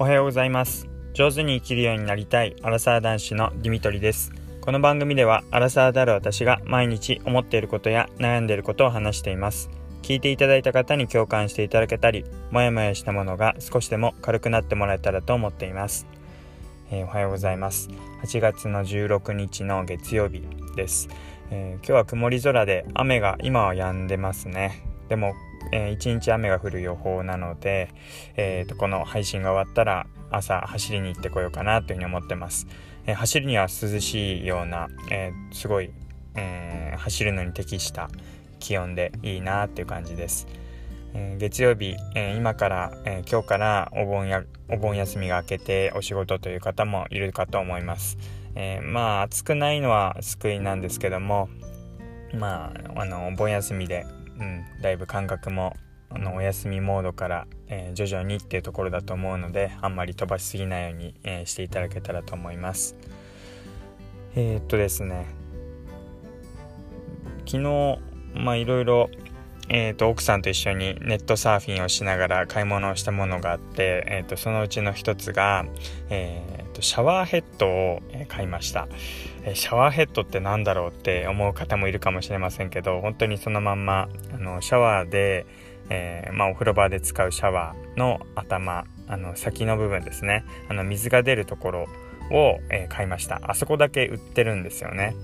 おはようございます。上手に生きるようになりたいアラサー男子のディミトリです。この番組ではアラサーである私が毎日思っていることや悩んでいることを話しています。聞いていただいた方に共感していただけたりもやもやしたものが少しでも軽くなってもらえたらと思っています、えー、おはようございます。8月の16日の月曜日です、えー、今日は曇り空で雨が今は止んでますね。でもえー、1日雨が降る予報なので、えーと、この配信が終わったら朝走りに行ってこようかなというふうに思ってます、えー、走るには涼しいような、えー、すごい、え、走るのに適した気温でいいなっていう感じです、え月曜日、え今から、え今日からお盆やお盆休みが明けてお仕事という方もいるかと思います、えまあ暑くないのは救いなんですけどもまああのお盆休みでうん、だいぶ感覚もあのお休みモードから、えー、徐々にっていうところだと思うのであんまり飛ばしすぎないように、えー、していただけたらと思います。えー、っとですね。昨日まあいろいろえーと、奥さんと一緒にネットサーフィンをしながら買い物をしたものがあって、えーと、そのうちの一つが、えーと、シャワーヘッドを買いました、えー、シャワーヘッドって何だろうって思う方もいるかもしれませんけど本当にそのまんまあのシャワーで、えー、まあ、お風呂場で使うシャワーの頭あの先の部分ですね。あの水が出るところを、え買いました。あそこだけ売ってるんですよね。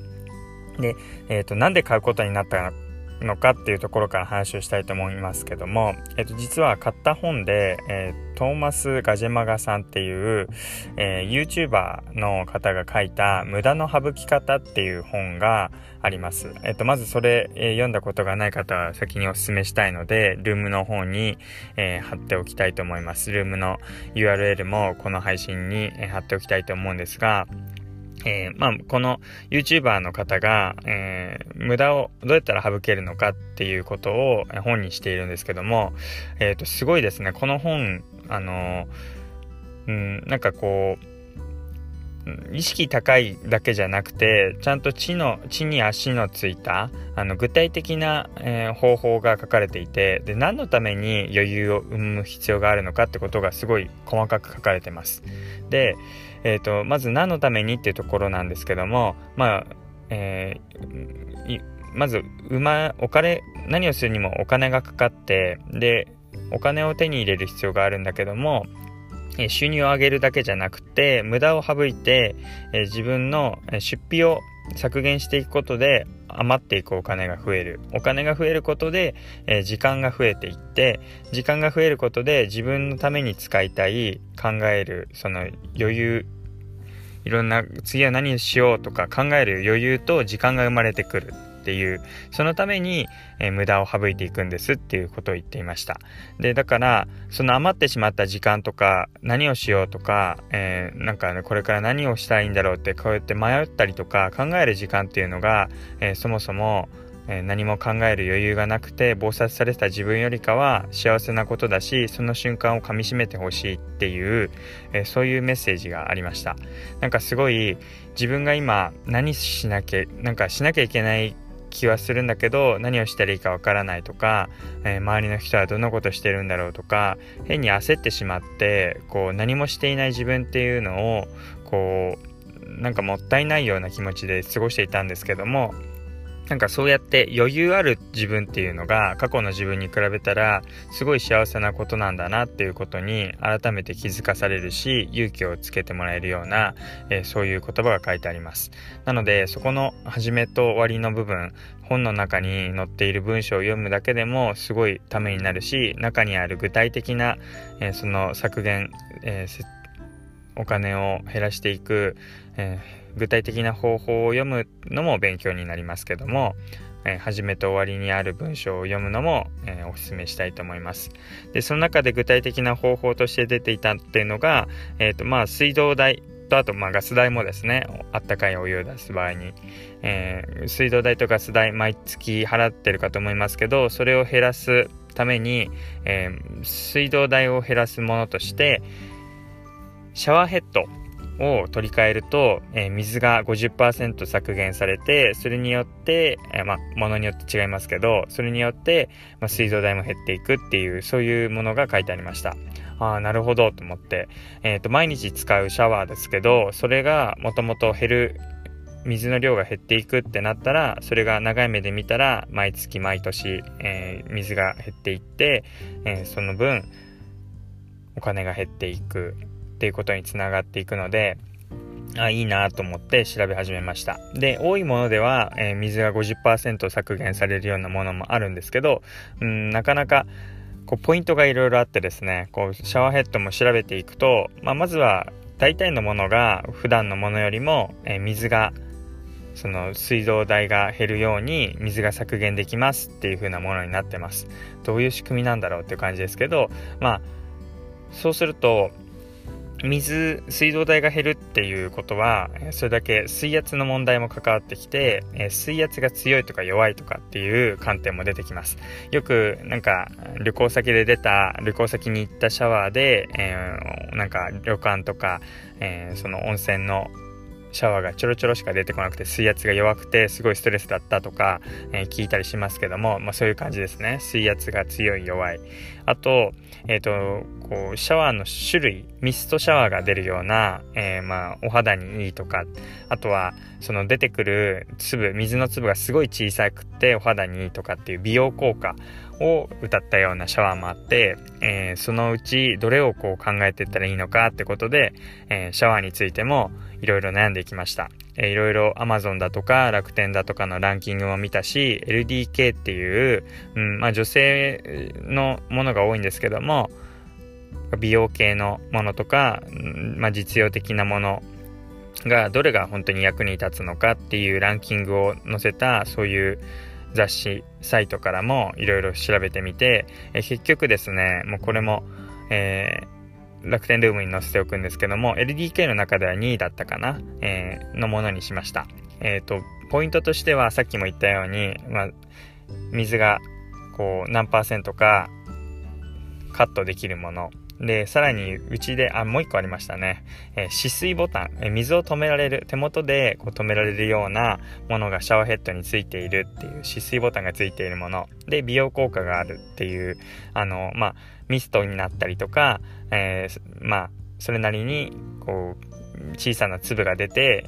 で、えーと、なんで買うことになったのかっていうところから話をしたいと思いますけども、えっと、実は買った本で、えー、トーマス・ガジェマガさんっていう、えー、YouTuber の方が書いた無駄の省き方っていう本があります。えっと、まずそれ、えー、読んだことがない方は先にお勧めしたいので、ルームの方に、えー、貼っておきたいと思います。ルームの URL もこの配信に、えー、貼っておきたいと思うんですが、えー、まあ、この YouTuber の方が、えー、無駄をどうやったら省けるのかっていうことを本にしているんですけども、えっ、ー、と、すごいですね。この本、あのうん、なんかこう、意識高いだけじゃなくてちゃんと地の地に足のついたあの具体的な、えー、方法が書かれていてで何のために余裕を生む必要があるのかってことがすごい細かく書かれてます。で、えーと、まず何のためにっていうところなんですけどもまあ、えー、まず馬お金何をするにもお金がかかってでお金を手に入れる必要があるんだけども収入を上げるだけじゃなくて無駄を省いて自分の出費を削減していくことで余っていくお金が増える。お金が増えることで、え時間が増えていって時間が増えることで自分のために使いたい考えるその余裕いろんな次は何しようとか考える余裕と時間が生まれてくる。っていうそのために、えー、無駄を省いていくんですっていうことを言っていました。でだからその余ってしまった時間とか何をしようとか、えー、なんかねこれから何をしたらいいんだろうってこうやって迷ったりとか考える時間っていうのが、えー、そもそもえ何も考える余裕がなくて暴殺された自分よりかは幸せなことだしその瞬間をかみしめてほしいっていう、えそういうメッセージがありました。なんかすごい自分が今何しなきゃなんかしなきゃいけない気はするんだけど何をしたらいいかわからないとか、えー、周りの人はどんなことしてるんだろうとか変に焦ってしまってこう何もしていない自分っていうのをこうなんかもったいないような気持ちで過ごしていたんですけどもなんかそうやって余裕ある自分っていうのが過去の自分に比べたらすごい幸せなことなんだなっていうことに改めて気づかされるし勇気をつけてもらえるような、えー、そういう言葉が書いてあります。なのでそこの始めと終わりの部分本の中に載っている文章を読むだけでもすごいためになるし中にある具体的な、えー、その削減、えー、お金を減らしていく、えー、具体的な方法を読むのも勉強になりますけども、えー、始めと終わりにある文章を読むのも、えー、お勧めしたいと思います。で、その中で具体的な方法として出ていたっていうのが、えっ、ー、と、まあ、水道代と、あと、まあ、ガス代もですね、あったかいお湯を出す場合に、えー、水道代とガス代毎月払ってるかと思いますけど、それを減らすために、えー、水道代を減らすものとして、シャワーヘッドを取り替えると、えー、水が50%削減されて、それによって、えー、ま、ものによって違いますけど、それによって、ま、水道代も減っていくっていう、そういうものが書いてありました。ああ、なるほどと思って、え、ー、と、毎日使うシャワーですけど、それがもともと減る、水の量が減っていくってなったら、それが長い目で見たら、毎月毎年、えー、水が減っていって、えー、その分、お金が減っていくっていうことにつながっていくので、あいいなと思って調べ始めました。で、多いものでは、えー、水が50%削減されるようなものもあるんですけど、うん、なかなか、こう、ポイントがいろいろあってですね、こう、シャワーヘッドも調べていくと、まあ、まずは、大体のものが普段のものよりも、えー、水がその水道代が減るように水が削減できますっていう風なものになってます。どういう仕組みなんだろうっていう感じですけど、まあ、そうすると、水、水道代が減るっていうことは、それだけ水圧の問題も関わってきて、水圧が強いとか弱いとかっていう観点も出てきます。よく、なんか、旅行先で出た、旅行先に行ったシャワーで、えー、なんか、旅館とか、えー、その温泉のシャワーがちょろちょろしか出てこなくて水圧が弱くてすごいストレスだったとか、えー、聞いたりしますけども、まあ、そういう感じですね水圧が強い弱いあと,、えーと、こうシャワーの種類ミストシャワーが出るような、えー、まあ、お肌にいいとかあとはその出てくる粒水の粒がすごい小さくてお肌にいいとかっていう美容効果を歌ったようなシャワーもあって、えー、そのうちどれをこう考えていったらいいのかってことで、えー、シャワーについてもいろいろ悩んでいきました。えー、いろいろ Amazon だとか楽天だとかのランキングも見たし、LDK っていう、うんまあ、女性のものが多いんですけども、美容系のものとか、まあ、実用的なものがどれが本当に役に立つのかっていうランキングを載せたそういう雑誌サイトからもいろいろ調べてみて、え結局ですねもうこれも、えー、楽天ルームに載せておくんですけども LDK の中では2位だったかな、えー、のものにしましたえっ、ー、とポイントとしてはさっきも言ったように、まあ、水がこう何パーセントかカットできるもので、さらにうちで、あ、もう一個ありましたね。えー、止水ボタン、えー、水を止められる、手元でこう止められるようなものがシャワーヘッドについているっていう、止水ボタンがついているもの。で、美容効果があるっていう、あの、まあ、ミストになったりとか、えー、まあ、それなりに、こう、小さな粒が出て、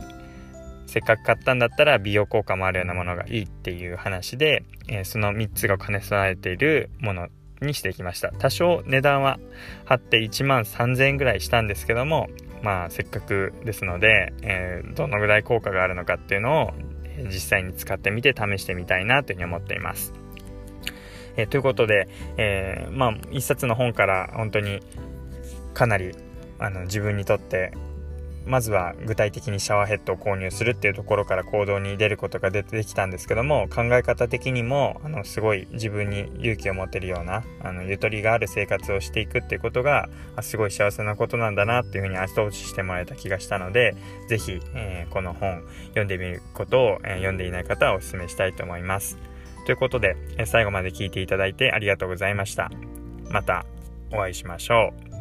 せっかく買ったんだったら美容効果もあるようなものがいいっていう話で、えー、その3つが兼ね備えているものにしてきました多少値段は張って1万3000円ぐらいしたんですけどもまあせっかくですので、えー、どのぐらい効果があるのかっていうのを実際に使ってみて試してみたいなというふうに思っています。え、ということで、えー、まあ一冊の本から本当にかなりあの自分にとってまずは具体的にシャワーヘッドを購入するっていうところから行動に出ることが出てきたんですけども考え方的にもあのすごい自分に勇気を持てるようなあのゆとりがある生活をしていくっていうことがすごい幸せなことなんだなっていうふうに後押ししてもらえた気がしたので是非、えー、この本読んでみることを、えー、読んでいない方はお勧めしたいと思います。ということで、え最後まで聞いていただいてありがとうございました。またお会いしましょう。